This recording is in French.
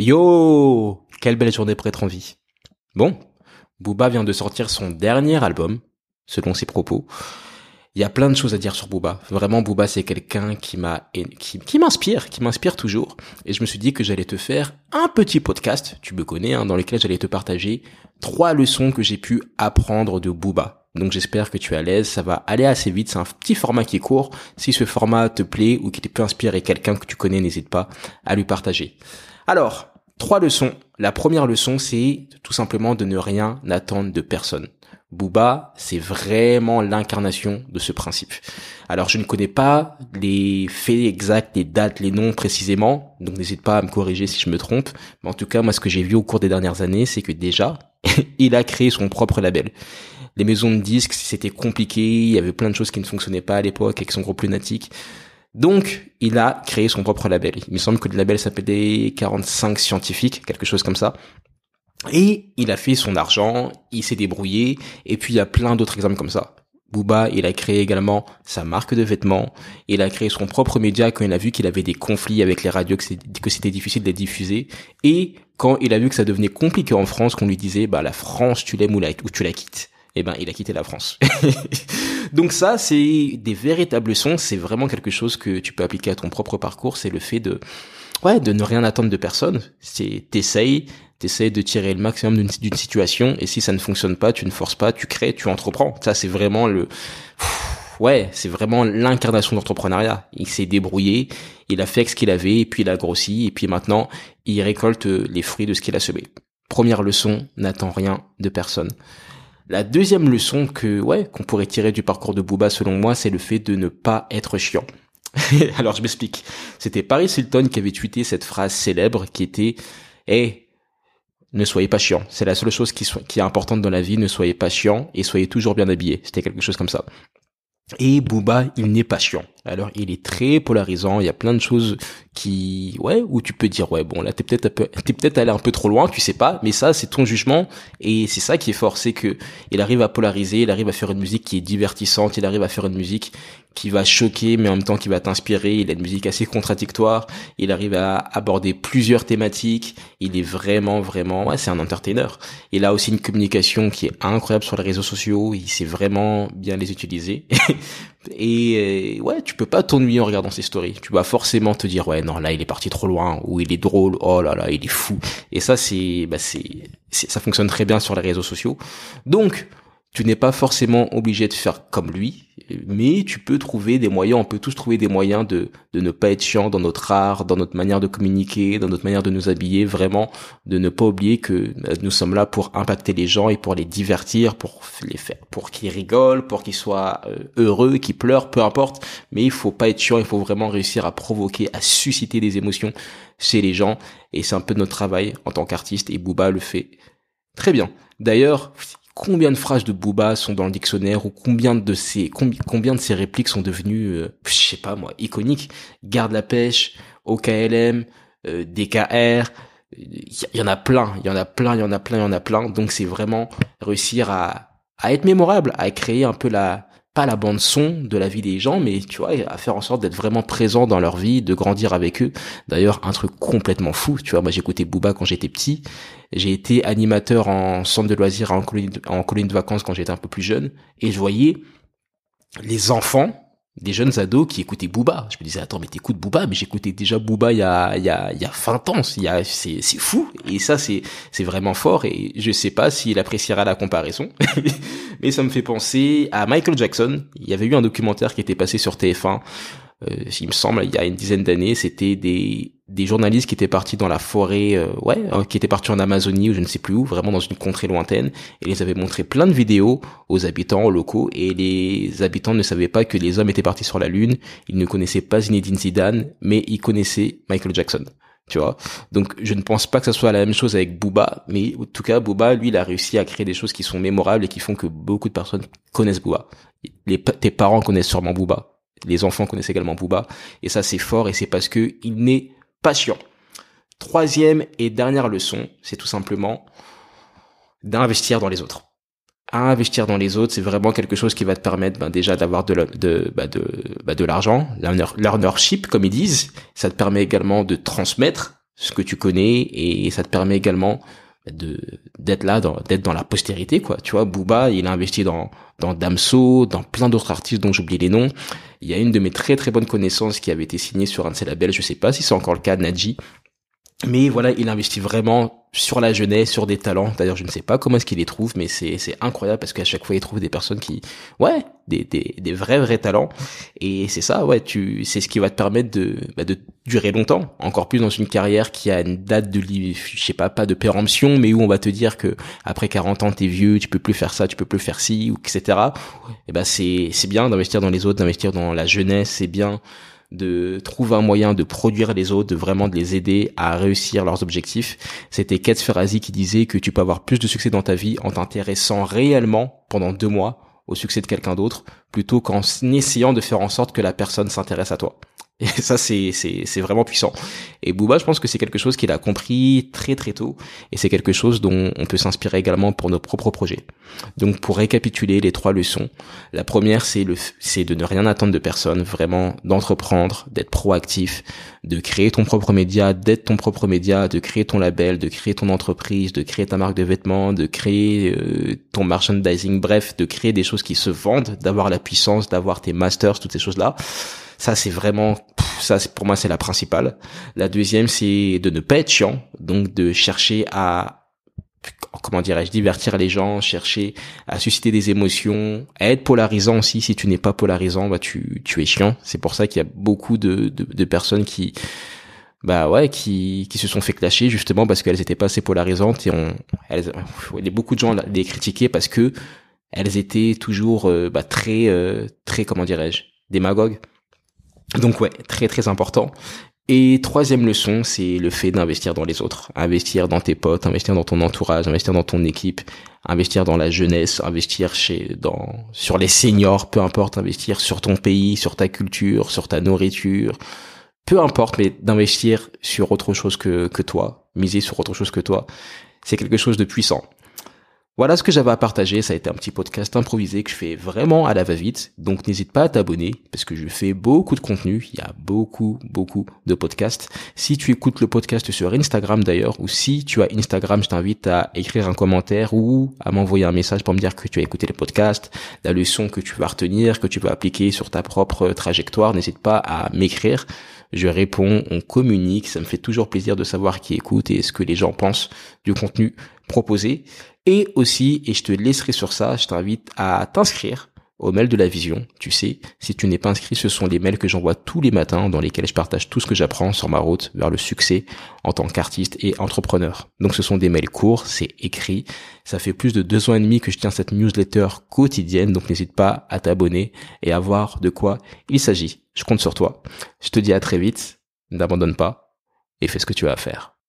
Yo Quelle belle journée pour être en vie. Bon, Booba vient de sortir son dernier album, selon ses propos. Il y a plein de choses à dire sur Booba. Vraiment, Booba, c'est quelqu'un qui m'a, qui, m'inspire, qui m'inspire toujours. Et je me suis dit que j'allais te faire un petit podcast, tu me connais, hein, dans lequel j'allais te partager trois leçons que j'ai pu apprendre de Booba. Donc j'espère que tu es à l'aise, ça va aller assez vite, c'est un petit format qui est court. Si ce format te plaît ou qui peut inspirer quelqu'un que tu connais, n'hésite pas à lui partager. Alors, Trois leçons. La première leçon, c'est tout simplement de ne rien attendre de personne. Booba, c'est vraiment l'incarnation de ce principe. Alors je ne connais pas les faits exacts, les dates, les noms précisément, donc n'hésite pas à me corriger si je me trompe. Mais en tout cas, moi ce que j'ai vu au cours des dernières années, c'est que déjà, il a créé son propre label. Les maisons de disques, c'était compliqué, il y avait plein de choses qui ne fonctionnaient pas à l'époque avec son groupe lunatique. Donc, il a créé son propre label. Il me semble que le label s'appelait 45 scientifiques, quelque chose comme ça. Et il a fait son argent, il s'est débrouillé, et puis il y a plein d'autres exemples comme ça. Booba, il a créé également sa marque de vêtements, il a créé son propre média quand il a vu qu'il avait des conflits avec les radios, que c'était difficile de les diffuser, et quand il a vu que ça devenait compliqué en France, qu'on lui disait, bah la France, tu l'aimes ou, ou tu la quittes eh ben, il a quitté la France. Donc ça, c'est des véritables leçons. C'est vraiment quelque chose que tu peux appliquer à ton propre parcours. C'est le fait de, ouais, de ne rien attendre de personne. C'est, t'essayes, t'essayes de tirer le maximum d'une, situation. Et si ça ne fonctionne pas, tu ne forces pas, tu crées, tu entreprends. Ça, c'est vraiment le, ouais, c'est vraiment l'incarnation de l'entrepreneuriat. Il s'est débrouillé, il a fait ce qu'il avait, et puis il a grossi, et puis maintenant, il récolte les fruits de ce qu'il a semé. Première leçon, n'attends rien de personne. La deuxième leçon que ouais qu'on pourrait tirer du parcours de Booba selon moi, c'est le fait de ne pas être chiant. Alors je m'explique. C'était Paris Hilton qui avait tweeté cette phrase célèbre qui était "Eh, ne soyez pas chiant. C'est la seule chose qui, qui est importante dans la vie. Ne soyez pas chiant et soyez toujours bien habillé." C'était quelque chose comme ça. Et Booba, il n'est pas chiant. Alors, il est très polarisant. Il y a plein de choses qui, ouais, où tu peux dire, ouais, bon, là, t'es peut-être, t'es peut-être allé un peu trop loin, tu sais pas, mais ça, c'est ton jugement. Et c'est ça qui est fort, c'est que il arrive à polariser, il arrive à faire une musique qui est divertissante, il arrive à faire une musique qui va choquer, mais en même temps qui va t'inspirer. Il a une musique assez contradictoire. Il arrive à aborder plusieurs thématiques. Il est vraiment, vraiment, ouais, c'est un entertainer. Il a aussi une communication qui est incroyable sur les réseaux sociaux. Il sait vraiment bien les utiliser. Et euh, ouais, tu peux pas t'ennuyer en regardant ses stories. Tu vas forcément te dire ouais non là il est parti trop loin ou il est drôle. Oh là là il est fou. Et ça c'est bah c'est ça fonctionne très bien sur les réseaux sociaux. Donc tu n'es pas forcément obligé de faire comme lui, mais tu peux trouver des moyens, on peut tous trouver des moyens de, de ne pas être chiant dans notre art, dans notre manière de communiquer, dans notre manière de nous habiller, vraiment, de ne pas oublier que euh, nous sommes là pour impacter les gens et pour les divertir, pour les faire, pour qu'ils rigolent, pour qu'ils soient euh, heureux, qu'ils pleurent, peu importe, mais il faut pas être chiant, il faut vraiment réussir à provoquer, à susciter des émotions chez les gens, et c'est un peu notre travail en tant qu'artiste, et Booba le fait très bien. D'ailleurs, combien de phrases de Booba sont dans le dictionnaire ou combien de ces combien de ces répliques sont devenues euh, je sais pas moi iconiques? Garde la pêche OKLM euh, DKR il y, en a plein il y en a plein il y en a plein il y en a plein. Donc c'est vraiment réussir à à être mémorable à créer un peu la pas la bande son de la vie des gens, mais tu vois, à faire en sorte d'être vraiment présent dans leur vie, de grandir avec eux. D'ailleurs, un truc complètement fou, tu vois, moi j'écoutais Booba quand j'étais petit, j'ai été animateur en centre de loisirs en colonie de, en de vacances quand j'étais un peu plus jeune, et je voyais les enfants des jeunes ados qui écoutaient Booba. Je me disais, attends, mais t'écoutes Booba, mais j'écoutais déjà Booba il y a, il y a, il y a 20 ans. Il y a, c'est, c'est fou. Et ça, c'est, c'est vraiment fort. Et je sais pas s'il appréciera la comparaison. mais ça me fait penser à Michael Jackson. Il y avait eu un documentaire qui était passé sur TF1 euh, il me semble, il y a une dizaine d'années, c'était des, des journalistes qui étaient partis dans la forêt, euh, ouais, euh, qui étaient partis en Amazonie ou je ne sais plus où, vraiment dans une contrée lointaine, et ils avaient montré plein de vidéos aux habitants locaux, et les habitants ne savaient pas que les hommes étaient partis sur la Lune, ils ne connaissaient pas Zinedine Zidane, mais ils connaissaient Michael Jackson. Tu vois, donc je ne pense pas que ça soit la même chose avec Booba, mais en tout cas Booba, lui, il a réussi à créer des choses qui sont mémorables et qui font que beaucoup de personnes connaissent Booba. Les, tes parents connaissent sûrement Booba, les enfants connaissent également Booba. Et ça, c'est fort et c'est parce que il n'est pas chiant. Troisième et dernière leçon, c'est tout simplement d'investir dans les autres. investir dans les autres, c'est vraiment quelque chose qui va te permettre ben, déjà d'avoir de, bah, bah, de l'argent, l'ownership comme ils disent. Ça te permet également de transmettre ce que tu connais et ça te permet également de d'être là dans d'être dans la postérité quoi. Tu vois Booba il a investi dans dans Damso dans plein d'autres artistes dont j'oublie les noms. Il y a une de mes très très bonnes connaissances qui avait été signée sur un de ses labels je sais pas si c'est encore le cas Nadji mais voilà il investit vraiment sur la jeunesse, sur des talents. D'ailleurs, je ne sais pas comment est-ce qu'il les trouve, mais c'est c'est incroyable parce qu'à chaque fois, il trouve des personnes qui, ouais, des des, des vrais vrais talents. Et c'est ça, ouais, tu, c'est ce qui va te permettre de bah, de durer longtemps, encore plus dans une carrière qui a une date de, je sais pas, pas de péremption, mais où on va te dire que après 40 ans, t'es vieux, tu peux plus faire ça, tu peux plus faire ci, ou etc. Et ben c'est c'est bien d'investir dans les autres, d'investir dans la jeunesse, c'est bien de trouver un moyen de produire les autres, de vraiment les aider à réussir leurs objectifs. C'était Kate Ferrazzi qui disait que tu peux avoir plus de succès dans ta vie en t'intéressant réellement pendant deux mois au succès de quelqu'un d'autre plutôt qu'en essayant de faire en sorte que la personne s'intéresse à toi. Et ça, c'est, c'est, c'est vraiment puissant. Et Booba, je pense que c'est quelque chose qu'il a compris très très tôt. Et c'est quelque chose dont on peut s'inspirer également pour nos propres projets. Donc, pour récapituler les trois leçons, la première, c'est le, c'est de ne rien attendre de personne, vraiment d'entreprendre, d'être proactif, de créer ton propre média, d'être ton propre média, de créer ton label, de créer ton entreprise, de créer ta marque de vêtements, de créer euh, ton merchandising, bref, de créer des choses qui se vendent, d'avoir la puissance, d'avoir tes masters, toutes ces choses-là ça, c'est vraiment, ça, pour moi, c'est la principale. La deuxième, c'est de ne pas être chiant, donc de chercher à, comment dirais-je, divertir les gens, chercher à susciter des émotions, à être polarisant aussi. Si tu n'es pas polarisant, bah tu, tu es chiant. C'est pour ça qu'il y a beaucoup de, de, personnes qui, bah ouais, qui, qui se sont fait clasher justement parce qu'elles étaient pas assez polarisantes et on, elles, beaucoup de gens les critiquer parce que elles étaient toujours euh, bah, très, euh, très, comment dirais-je, démagogues. Donc ouais, très très important. Et troisième leçon, c'est le fait d'investir dans les autres, investir dans tes potes, investir dans ton entourage, investir dans ton équipe, investir dans la jeunesse, investir chez dans sur les seniors, peu importe, investir sur ton pays, sur ta culture, sur ta nourriture, peu importe, mais d'investir sur autre chose que que toi, miser sur autre chose que toi, c'est quelque chose de puissant. Voilà ce que j'avais à partager. Ça a été un petit podcast improvisé que je fais vraiment à la va-vite. Donc n'hésite pas à t'abonner parce que je fais beaucoup de contenu. Il y a beaucoup, beaucoup de podcasts. Si tu écoutes le podcast sur Instagram d'ailleurs, ou si tu as Instagram, je t'invite à écrire un commentaire ou à m'envoyer un message pour me dire que tu as écouté le podcast, la leçon que tu vas retenir, que tu vas appliquer sur ta propre trajectoire. N'hésite pas à m'écrire je réponds, on communique, ça me fait toujours plaisir de savoir qui écoute et ce que les gens pensent du contenu proposé. Et aussi, et je te laisserai sur ça, je t'invite à t'inscrire au mail de la vision. Tu sais, si tu n'es pas inscrit, ce sont les mails que j'envoie tous les matins dans lesquels je partage tout ce que j'apprends sur ma route vers le succès en tant qu'artiste et entrepreneur. Donc ce sont des mails courts, c'est écrit. Ça fait plus de deux ans et demi que je tiens cette newsletter quotidienne, donc n'hésite pas à t'abonner et à voir de quoi il s'agit. Je compte sur toi. Je te dis à très vite, n'abandonne pas et fais ce que tu as à faire.